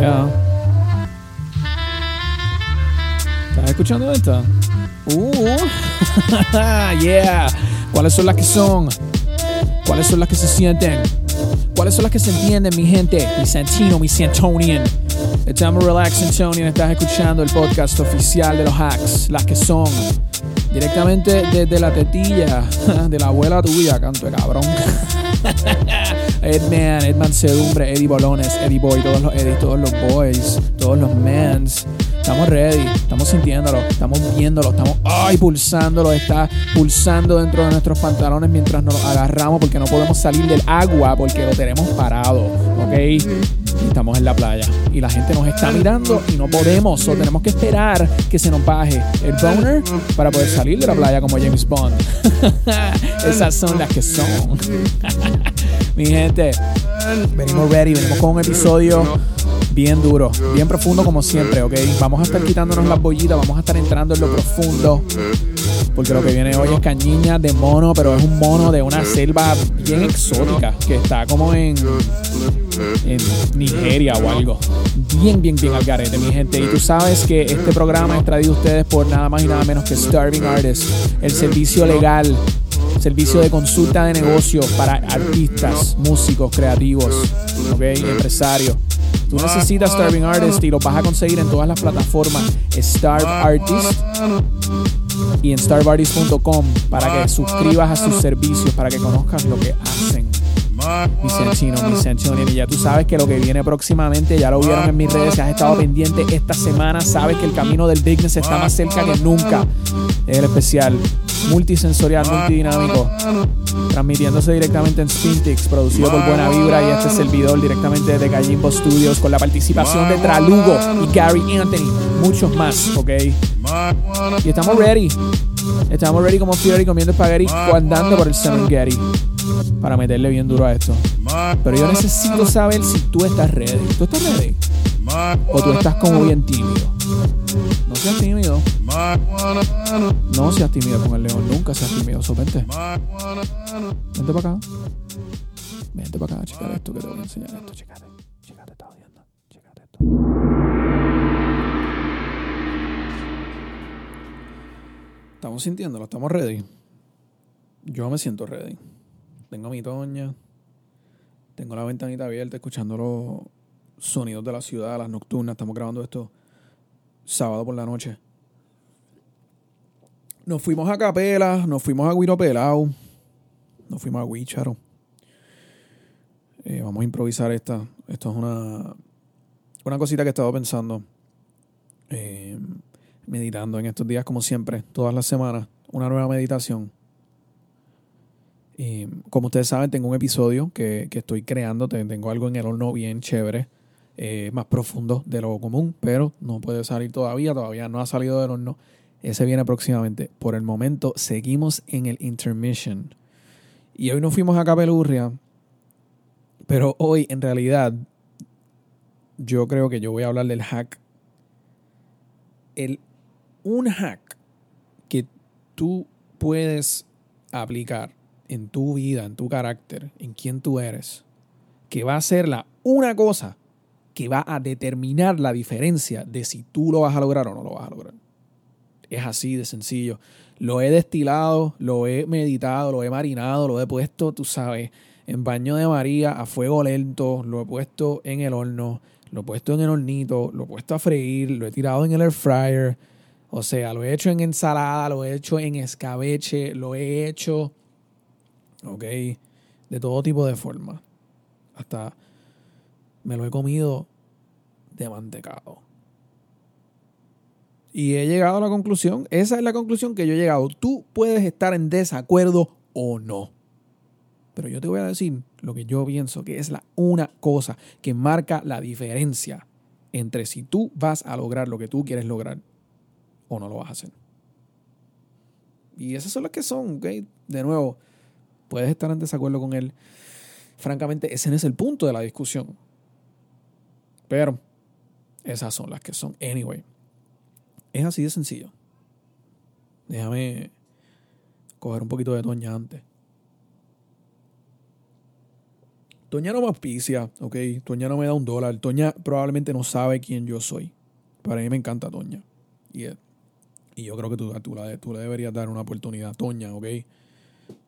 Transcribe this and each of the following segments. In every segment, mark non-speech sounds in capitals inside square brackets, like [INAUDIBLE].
Yeah. ¿Estás escuchando esta? Uh, [LAUGHS] yeah. ¿Cuáles son las que son? ¿Cuáles son las que se sienten? ¿Cuáles son las que se entienden, mi gente? Mi Santino, mi Santonian. Estamos Relax Antonian. Estás escuchando el podcast oficial de los hacks. Las que son. Directamente desde la tetilla [LAUGHS] de la abuela tuya, canto de cabrón. [LAUGHS] Edman, Edman Sedumbre, Eddie Bolones, Eddie Boy, todos los Eddie, todos los boys, todos los mans. Estamos ready, estamos sintiéndolo, estamos viéndolo, estamos ay, pulsándolo, está pulsando dentro de nuestros pantalones mientras nos agarramos porque no podemos salir del agua porque lo tenemos parado, ¿ok? estamos en la playa y la gente nos está mirando y no podemos, o tenemos que esperar que se nos baje el boner para poder salir de la playa como James Bond. [LAUGHS] Esas son las que son. [LAUGHS] Mi gente, venimos ready, venimos con un episodio bien duro, bien profundo como siempre, ¿ok? Vamos a estar quitándonos las bollitas, vamos a estar entrando en lo profundo. Porque lo que viene hoy es cañiña de mono, pero es un mono de una selva bien exótica, que está como en, en Nigeria o algo. Bien, bien, bien al garete, mi gente. Y tú sabes que este programa es traído a ustedes por nada más y nada menos que Starving Artists, el servicio legal servicio de consulta de negocios para artistas, músicos, creativos, ¿ok? empresarios. Tú necesitas Starving Artist y lo vas a conseguir en todas las plataformas Starve Artist y en starvartist.com para que suscribas a sus servicios, para que conozcas lo que hacen. Vicentino, Vicentino. Y ya tú sabes que lo que viene próximamente, ya lo vieron en mis redes, si has estado pendiente esta semana, sabes que el camino del Bigness está más cerca que nunca. Es el especial multisensorial, multidinámico, transmitiéndose directamente en Spintix, producido por Buena Vibra y este servidor directamente desde Gallimbo Studios, con la participación de Tralugo y Gary Anthony, muchos más, ¿ok? Y estamos ready. Estamos ready como Fury comiendo espagueti andando por el Gary para meterle bien duro a esto. Pero yo necesito saber si tú estás ready. ¿Tú estás ready? O tú estás como bien tímido. Seas tímido. No seas tímido con el león. Nunca seas tímido. So, vente. Vente para acá. Vente para acá. Checate esto que te voy a enseñar esto. Checate. Checate. Checate esto. Estamos sintiéndolo. Estamos ready. Yo me siento ready. Tengo mi toña. Tengo la ventanita abierta escuchando los sonidos de la ciudad, las nocturnas. Estamos grabando esto sábado por la noche. Nos fuimos a Capela, nos fuimos a Guiro nos fuimos a Huicharo. Eh, vamos a improvisar esta. Esto es una, una cosita que he estado pensando, eh, meditando en estos días, como siempre, todas las semanas. Una nueva meditación. Como ustedes saben, tengo un episodio que, que estoy creando. Tengo algo en el horno bien chévere. Eh, más profundo de lo común, pero no puede salir todavía, todavía no ha salido del horno. Ese viene próximamente. Por el momento, seguimos en el intermission. Y hoy nos fuimos a Capelurria, pero hoy en realidad yo creo que yo voy a hablar del hack. El, un hack que tú puedes aplicar en tu vida, en tu carácter, en quién tú eres, que va a ser la una cosa que va a determinar la diferencia de si tú lo vas a lograr o no lo vas a lograr. Es así de sencillo. Lo he destilado, lo he meditado, lo he marinado, lo he puesto, tú sabes, en baño de María a fuego lento, lo he puesto en el horno, lo he puesto en el hornito, lo he puesto a freír, lo he tirado en el air fryer. O sea, lo he hecho en ensalada, lo he hecho en escabeche, lo he hecho, ok, de todo tipo de forma. Hasta me lo he comido de mantecado. Y he llegado a la conclusión, esa es la conclusión que yo he llegado. Tú puedes estar en desacuerdo o no. Pero yo te voy a decir lo que yo pienso que es la una cosa que marca la diferencia entre si tú vas a lograr lo que tú quieres lograr o no lo vas a hacer. Y esas son las que son, ¿ok? De nuevo, puedes estar en desacuerdo con él. Francamente, ese no es el punto de la discusión. Pero esas son las que son. Anyway, es así de sencillo. Déjame coger un poquito de toña antes. Toña no me auspicia, ¿ok? Toña no me da un dólar. Toña probablemente no sabe quién yo soy. Para mí me encanta Toña. Y, y yo creo que tú, tú, tú le deberías dar una oportunidad. Toña, ¿ok?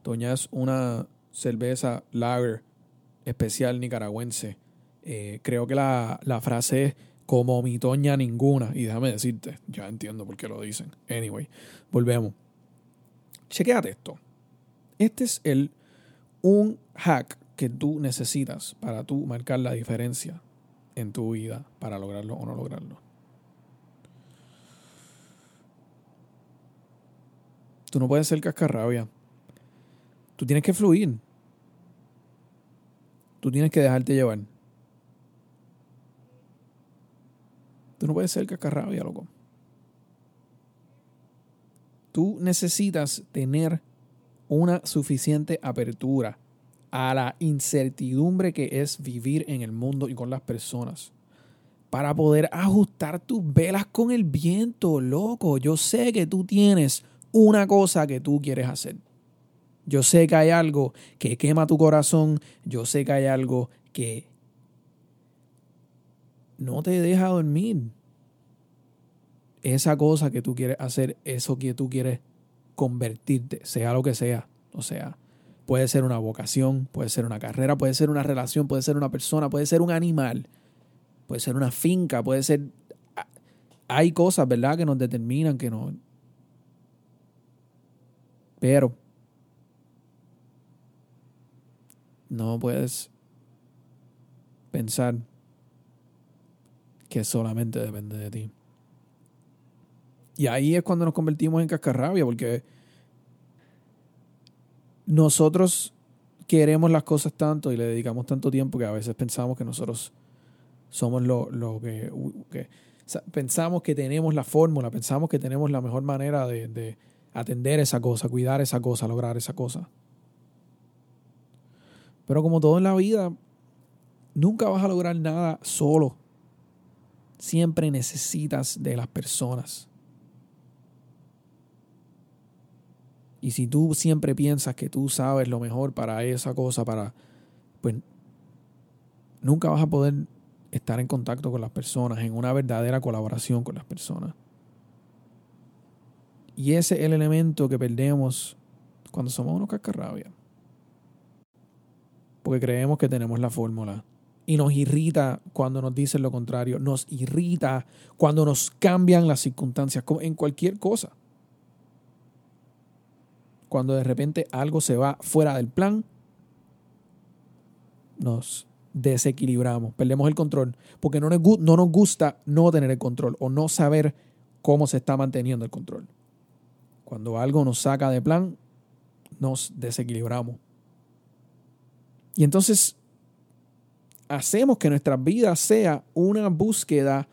Toña es una cerveza lager especial nicaragüense. Eh, creo que la, la frase es como mi Toña ninguna. Y déjame decirte, ya entiendo por qué lo dicen. Anyway, volvemos. Chequéate esto. Este es el un hack que tú necesitas para tú marcar la diferencia en tu vida para lograrlo o no lograrlo. Tú no puedes ser cascarrabia. Tú tienes que fluir. Tú tienes que dejarte llevar. Tú no puedes ser cascarrabia, loco. Tú necesitas tener una suficiente apertura a la incertidumbre que es vivir en el mundo y con las personas. Para poder ajustar tus velas con el viento, loco. Yo sé que tú tienes una cosa que tú quieres hacer. Yo sé que hay algo que quema tu corazón. Yo sé que hay algo que no te deja dormir. Esa cosa que tú quieres hacer, eso que tú quieres convertirte, sea lo que sea. O sea, puede ser una vocación, puede ser una carrera, puede ser una relación, puede ser una persona, puede ser un animal, puede ser una finca, puede ser... Hay cosas, ¿verdad?, que nos determinan, que no... Pero no puedes pensar que solamente depende de ti. Y ahí es cuando nos convertimos en cascarrabia, porque nosotros queremos las cosas tanto y le dedicamos tanto tiempo que a veces pensamos que nosotros somos lo, que, pensamos que tenemos la fórmula, pensamos que tenemos la mejor manera de, de atender esa cosa, cuidar esa cosa, lograr esa cosa. Pero como todo en la vida, nunca vas a lograr nada solo. Siempre necesitas de las personas. Y si tú siempre piensas que tú sabes lo mejor para esa cosa, para pues nunca vas a poder estar en contacto con las personas, en una verdadera colaboración con las personas. Y ese es el elemento que perdemos cuando somos unos cascarrabias porque creemos que tenemos la fórmula. Y nos irrita cuando nos dicen lo contrario, nos irrita cuando nos cambian las circunstancias, en cualquier cosa. Cuando de repente algo se va fuera del plan, nos desequilibramos, perdemos el control, porque no nos, no nos gusta no tener el control o no saber cómo se está manteniendo el control. Cuando algo nos saca de plan, nos desequilibramos. Y entonces hacemos que nuestra vida sea una búsqueda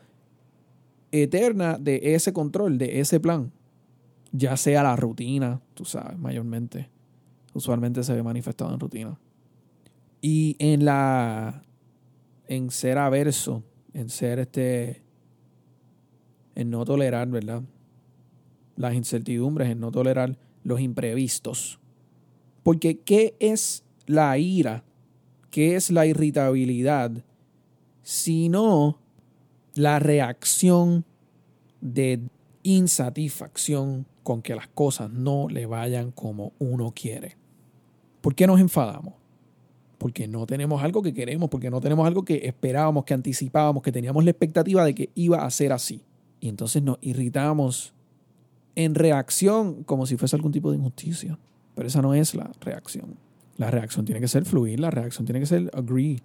eterna de ese control, de ese plan. Ya sea la rutina, tú sabes, mayormente. Usualmente se ve manifestado en rutina. Y en la. En ser averso, en ser este. En no tolerar, ¿verdad? Las incertidumbres, en no tolerar los imprevistos. Porque, ¿qué es la ira? ¿Qué es la irritabilidad? Sino la reacción de insatisfacción con que las cosas no le vayan como uno quiere. ¿Por qué nos enfadamos? Porque no tenemos algo que queremos, porque no tenemos algo que esperábamos, que anticipábamos, que teníamos la expectativa de que iba a ser así. Y entonces nos irritamos en reacción como si fuese algún tipo de injusticia. Pero esa no es la reacción. La reacción tiene que ser fluir, la reacción tiene que ser agree.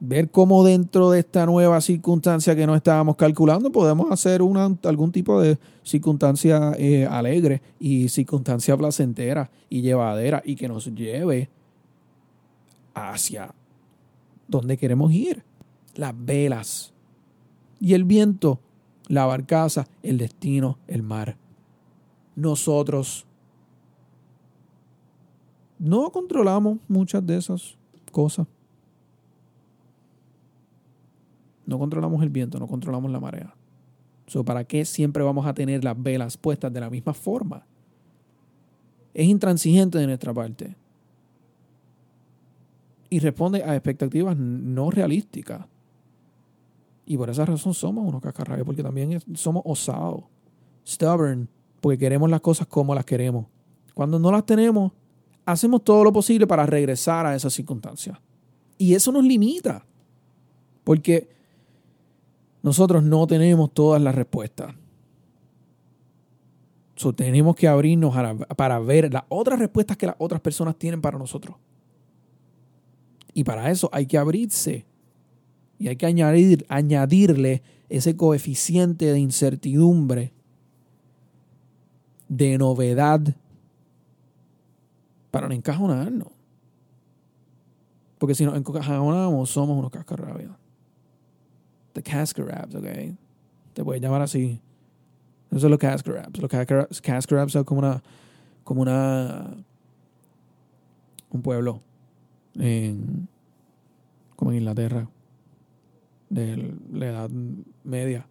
Ver cómo dentro de esta nueva circunstancia que no estábamos calculando podemos hacer una, algún tipo de circunstancia eh, alegre y circunstancia placentera y llevadera y que nos lleve hacia donde queremos ir. Las velas y el viento, la barcaza, el destino, el mar. Nosotros no controlamos muchas de esas cosas. No controlamos el viento, no controlamos la marea. ¿Para qué siempre vamos a tener las velas puestas de la misma forma? Es intransigente de nuestra parte. y responde a expectativas no realísticas. Y por esa razón somos unos cascarrabias, porque también somos osados, stubborn, porque queremos las cosas como las queremos. Cuando no las tenemos, hacemos todo lo posible para regresar a esas circunstancias. Y eso nos limita, porque nosotros no tenemos todas las respuestas. Tenemos que abrirnos para ver las otras respuestas que las otras personas tienen para nosotros. Y para eso hay que abrirse. Y hay que añadir, añadirle ese coeficiente de incertidumbre, de novedad, para no encajonarnos. Porque si nos encajonamos, somos unos cascarrabias. The cascarabs, ¿ok? Te puedes llamar así. Eso son los cascarabs. Los cascarabs son como una, como una, un pueblo como en Inglaterra, de la Edad Media,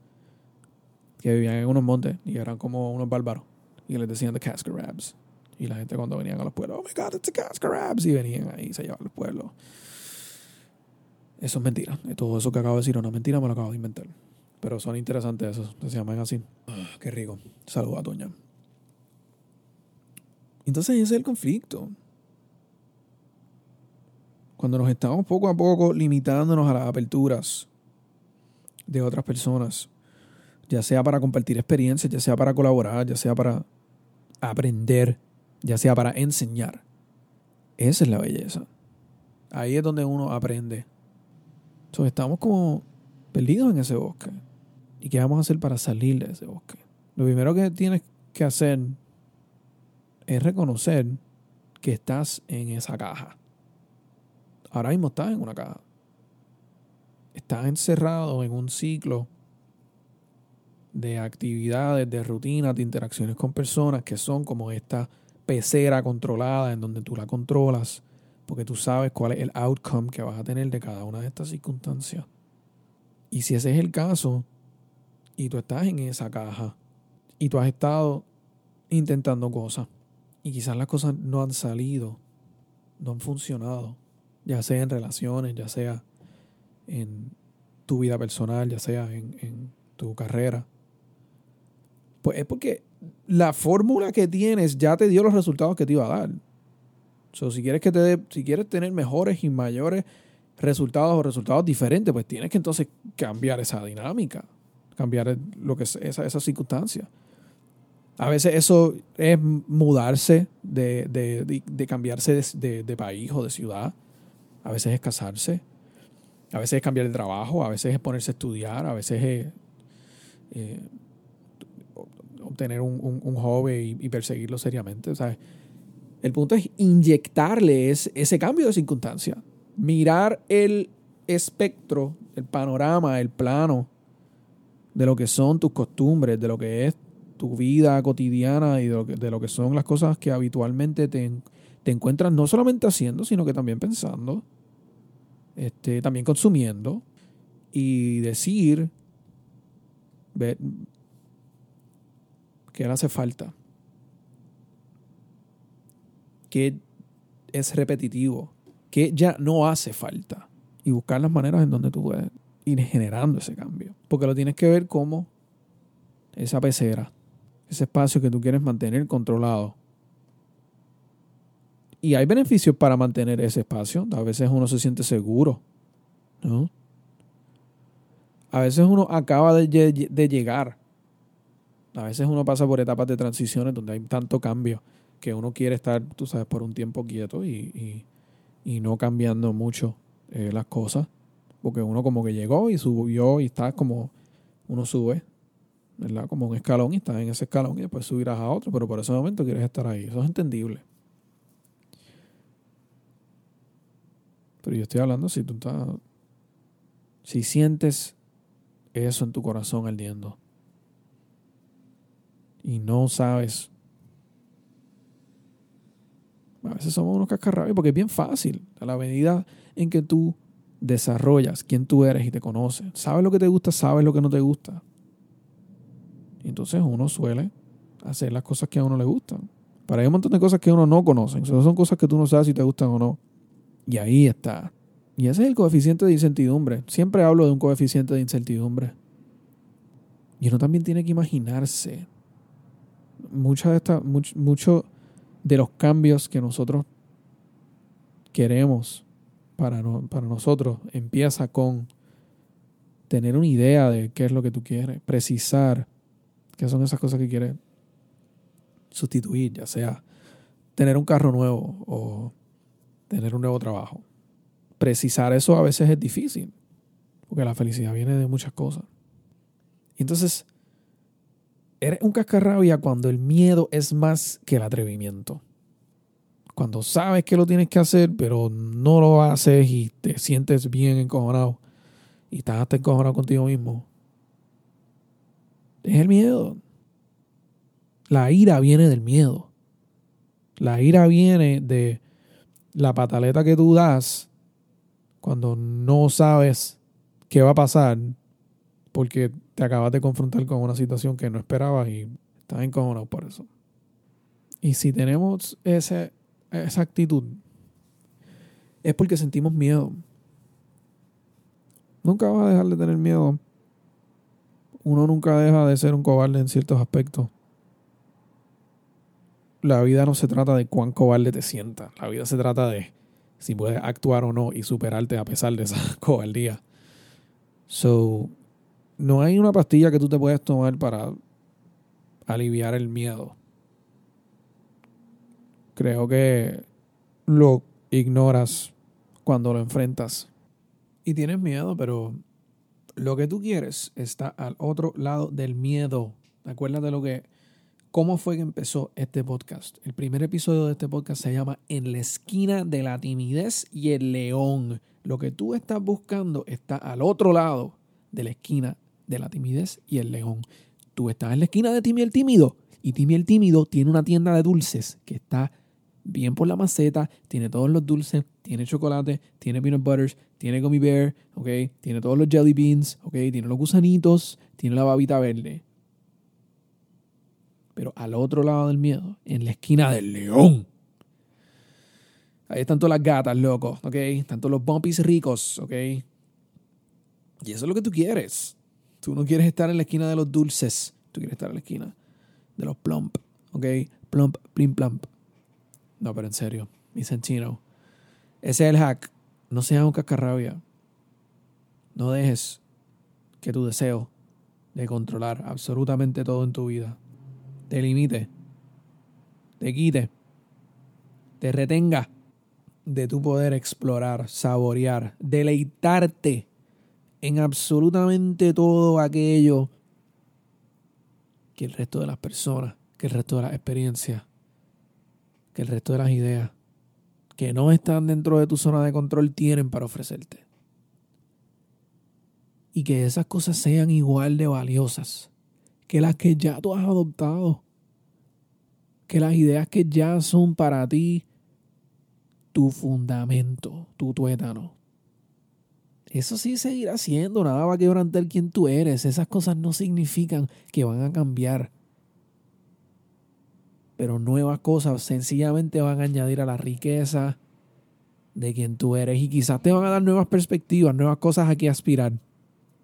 que vivían en unos montes y eran como unos bárbaros. Y les decían the Cascarabs. Y la gente cuando venían a los pueblos, oh my god, it's the Cascarabs. Y venían ahí y se llevaban los pueblos. Eso es mentira. Todo eso que acabo de decir es una mentira, me lo acabo de inventar. Pero son interesantes esos, se llaman así. Ah, qué rico. Saludos a Toña. Entonces ese es el conflicto cuando nos estamos poco a poco limitándonos a las aperturas de otras personas, ya sea para compartir experiencias, ya sea para colaborar, ya sea para aprender, ya sea para enseñar. Esa es la belleza. Ahí es donde uno aprende. Entonces estamos como perdidos en ese bosque. ¿Y qué vamos a hacer para salir de ese bosque? Lo primero que tienes que hacer es reconocer que estás en esa caja. Ahora mismo estás en una caja. Estás encerrado en un ciclo de actividades, de rutinas, de interacciones con personas que son como esta pecera controlada en donde tú la controlas porque tú sabes cuál es el outcome que vas a tener de cada una de estas circunstancias. Y si ese es el caso y tú estás en esa caja y tú has estado intentando cosas y quizás las cosas no han salido, no han funcionado, ya sea en relaciones, ya sea en tu vida personal, ya sea en, tu carrera. Pues es porque la fórmula que tienes ya te dio los resultados que te iba a dar. si quieres que te si quieres tener mejores y mayores resultados o resultados diferentes, pues tienes que entonces cambiar esa dinámica, cambiar lo que es esa, circunstancia. A veces eso es mudarse, de, de, de, cambiarse de, país o de ciudad a veces es casarse, a veces es cambiar de trabajo, a veces es ponerse a estudiar, a veces es eh, obtener un, un, hobby y, perseguirlo seriamente. el punto es inyectarle ese cambio de circunstancia, mirar el espectro, el panorama, el plano de lo que son tus costumbres, de lo que es tu vida cotidiana y de lo que, son las cosas que habitualmente te, te encuentras no solamente haciendo, sino que también pensando este, también consumiendo y decir que le hace falta, que es repetitivo, que ya no hace falta y buscar las maneras en donde tú puedes ir generando ese cambio. Porque lo tienes que ver como esa pecera, ese espacio que tú quieres mantener controlado, y hay beneficios para mantener ese espacio. A veces uno se siente seguro. ¿no? A veces uno acaba de, llegar. A veces uno pasa por etapas de transiciones donde hay tanto cambio que uno quiere estar, tú sabes, por un tiempo quieto y, no cambiando mucho eh, las cosas. Porque uno como que llegó y subió y está como uno sube, ¿verdad? Como un escalón y estás en ese escalón y después subirás a otro, pero por ese momento quieres estar ahí. Eso es entendible. Pero yo estoy hablando si tú estás. Si sientes eso en tu corazón ardiendo y no sabes. A veces somos unos cascarrabios porque es bien fácil. A la medida en que tú desarrollas quién tú eres y te conoces, sabes lo que te gusta, sabes lo que no te gusta. Y entonces uno suele hacer las cosas que a uno le gustan. Para hay un montón de cosas que uno no conoce. son cosas que tú no sabes si te gustan o no. Y ahí está. Y ese es el coeficiente de incertidumbre. Siempre hablo de un coeficiente de incertidumbre. Y uno también tiene que imaginarse muchas de estas, mucho, de los cambios que nosotros queremos para, para nosotros empieza con tener una idea de qué es lo que tú quieres, precisar qué son esas cosas que quieres sustituir, ya sea tener un carro nuevo o tener un nuevo trabajo. Precisar eso a veces es difícil, porque la felicidad viene de muchas cosas. Y entonces, eres un cascarrabia cuando el miedo es más que el atrevimiento. Cuando sabes que lo tienes que hacer, pero no lo haces y te sientes bien encojonado y estás hasta encojonado contigo mismo. Es el miedo. La ira viene del miedo. La ira viene de la pataleta que tú das cuando no sabes qué va a pasar porque te acabas de confrontar con una situación que no esperabas y estás encojonado por eso. Y si tenemos ese, esa actitud, es porque sentimos miedo. Nunca vas a dejar de tener miedo. Uno nunca deja de ser un cobarde en ciertos aspectos. La vida no se trata de cuán cobarde te sientas. La vida se trata de si puedes actuar o no y superarte a pesar de esa [LAUGHS] cobardía. So, no hay una pastilla que tú te puedes tomar para aliviar el miedo. Creo que lo ignoras cuando lo enfrentas. Y tienes miedo, pero lo que tú quieres está al otro lado del miedo. Acuérdate lo que cómo fue que empezó este podcast. El primer episodio de este podcast se llama En la esquina de la timidez y el león. Lo que tú estás buscando está al otro lado de la esquina de la timidez y el león. Tú estás en la esquina de Timmy el tímido y Timmy el tímido tiene una tienda de dulces que está bien por la maceta, tiene todos los dulces, tiene chocolate, tiene peanut butters, tiene gummy bear, ¿ok? Tiene todos los jelly beans, ¿ok? Tiene los gusanitos, tiene la babita verde. Pero al otro lado del miedo, en la esquina del león. Ahí están todas las gatas, loco, ¿ok? Están todos los bumpies ricos, ¿ok? Y eso es lo que tú quieres. Tú no quieres estar en la esquina de los dulces. Tú quieres estar en la esquina de los plump, ¿ok? Plump, plim, plump. No, pero en serio, mi sentino. Ese es el hack. No seas un cascarrabia. No dejes que tu deseo de controlar absolutamente todo en tu vida te limite, te quite, te retenga de tu poder explorar, saborear, deleitarte en absolutamente todo aquello que el resto de las personas, que el resto de las experiencias, que el resto de las ideas que no están dentro de tu zona de control tienen para ofrecerte. Y que esas cosas sean igual de valiosas que las que ya tú has adoptado. Que las ideas que ya son para ti tu fundamento, tu tuétano. Eso sí seguirá siendo, nada va a quebrantar quien tú eres. Esas cosas no significan que van a cambiar. Pero nuevas cosas sencillamente van a añadir a la riqueza de quien tú eres y quizás te van a dar nuevas perspectivas, nuevas cosas a que aspirar,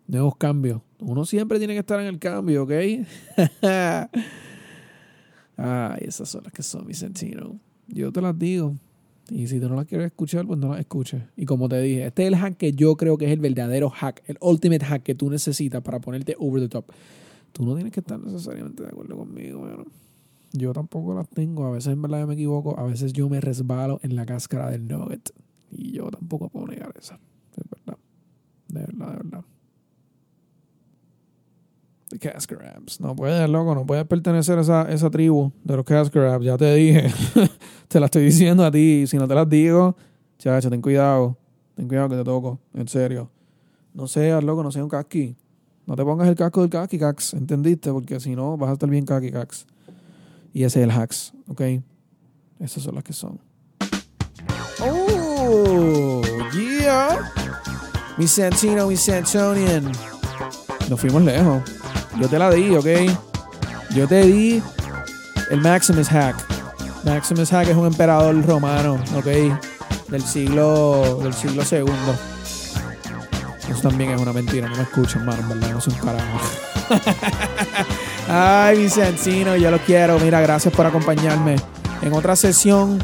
nuevos cambios. Uno siempre tiene que estar en el cambio, ¿ok? Ay, [LAUGHS] esas son las que son, Vicentino. Yo te las digo. Y si tú no las quieres escuchar, pues no las escuches. Y como te dije, este es el hack que yo creo que es el verdadero hack, el ultimate hack que tú necesitas para ponerte over the top. Tú no tienes que estar necesariamente de acuerdo conmigo, Yo tampoco las tengo. A veces en verdad me equivoco. A veces yo me resbalo en la cáscara del nugget. Y yo tampoco puedo negar eso. De verdad. De verdad, de verdad. The Cask No puedes, loco, no puedes pertenecer a esa, esa tribu de los Cask Ya te dije. [LAUGHS] te la estoy [LAUGHS] diciendo a ti. Si no te las digo, chacho, ten cuidado. Ten cuidado que te toco. En serio. No seas, loco, no seas un casqui. No te pongas el casco del casqui, cax. ¿Entendiste? Porque si no, vas a estar bien casqui, cax. Y ese es el hacks, ¿ok? Esas son las que son. Oh, yeah. Mi Santino, mi Santonian. Nos fuimos lejos. Yo te la di, ¿ok? Yo te di el Maximus Hack. Maximus Hack es un emperador romano, ¿ok? del siglo del siglo segundo. Eso también es una mentira, no me escuchan, mano, verdad, no soy un carajo. [LAUGHS] Ay, Vicencino, yo lo quiero. Mira, gracias por acompañarme en otra sesión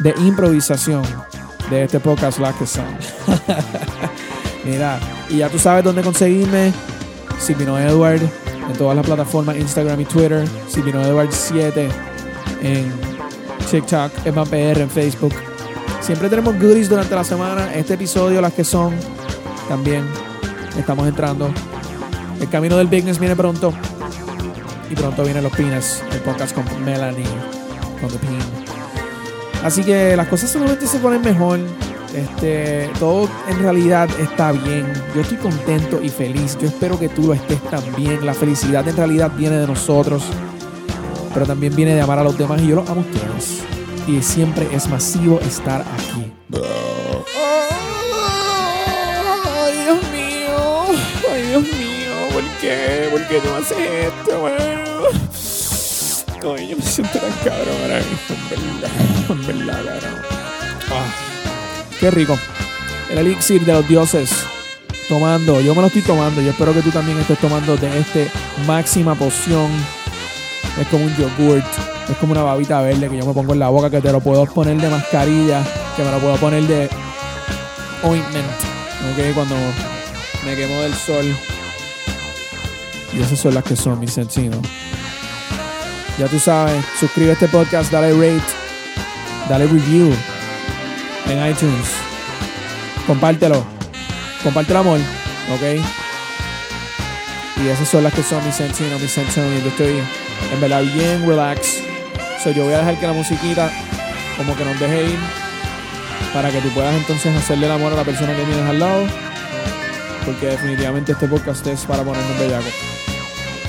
de improvisación de este podcast La que son. [LAUGHS] Mira, y ya tú sabes dónde conseguirme. Silvino Edward en todas las plataformas, Instagram y Twitter. Silvino Edward 7 en TikTok, PR en Facebook. Siempre tenemos goodies durante la semana. Este episodio, las que son, también estamos entrando. El camino del business viene pronto. Y pronto vienen los pines, el podcast con Melanie, con The Pin. Así que las cosas solamente se ponen mejor. Este, todo en realidad está bien. Yo estoy contento y feliz. Yo espero que tú lo estés también. La felicidad en realidad viene de nosotros, pero también viene de amar a los demás y yo los amo a ustedes. Y siempre es masivo estar aquí. Ay, Dios mío. Ay, Dios mío. ¿Por qué? ¿Por qué tú haces esto, bueno? Ay, yo me siento tan cabrón ahora mismo, en verdad. En verdad, cabrón. Ah. Qué rico. El elixir de los dioses. Tomando. Yo me lo estoy tomando. Yo espero que tú también estés tomando de este máxima poción. Es como un yogurt. Es como una babita verde que yo me pongo en la boca. Que te lo puedo poner de mascarilla. Que me lo puedo poner de ointment. Ok, cuando me quemo del sol. Y esas son las que son, mis sencillos. Ya tú sabes, suscríbete a este podcast, dale rate, dale review en iTunes. Compártelo. Comparte el amor. ¿Ok? Y esas son las que son mis sentinos, mis sentinos. Yo estoy en verdad bien relax. So, yo voy a dejar que la musiquita como que nos deje ir para que tú puedas entonces hacerle el amor a la persona que tienes al lado. Porque definitivamente este podcast es para ponernos bellaco.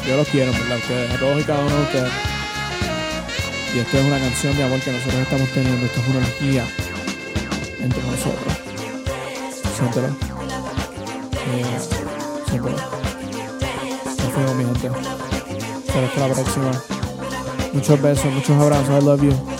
Yo los quiero, ¿verdad? Ustedes, a todos y cada uno de ustedes. Y esto es una canción de amor que nosotros estamos teniendo. Esto es una energía entre nosotros. Siéntelo. Eh, siéntelo. Mi gente. Hasta la próxima. Muchos besos, muchos abrazos. I love you.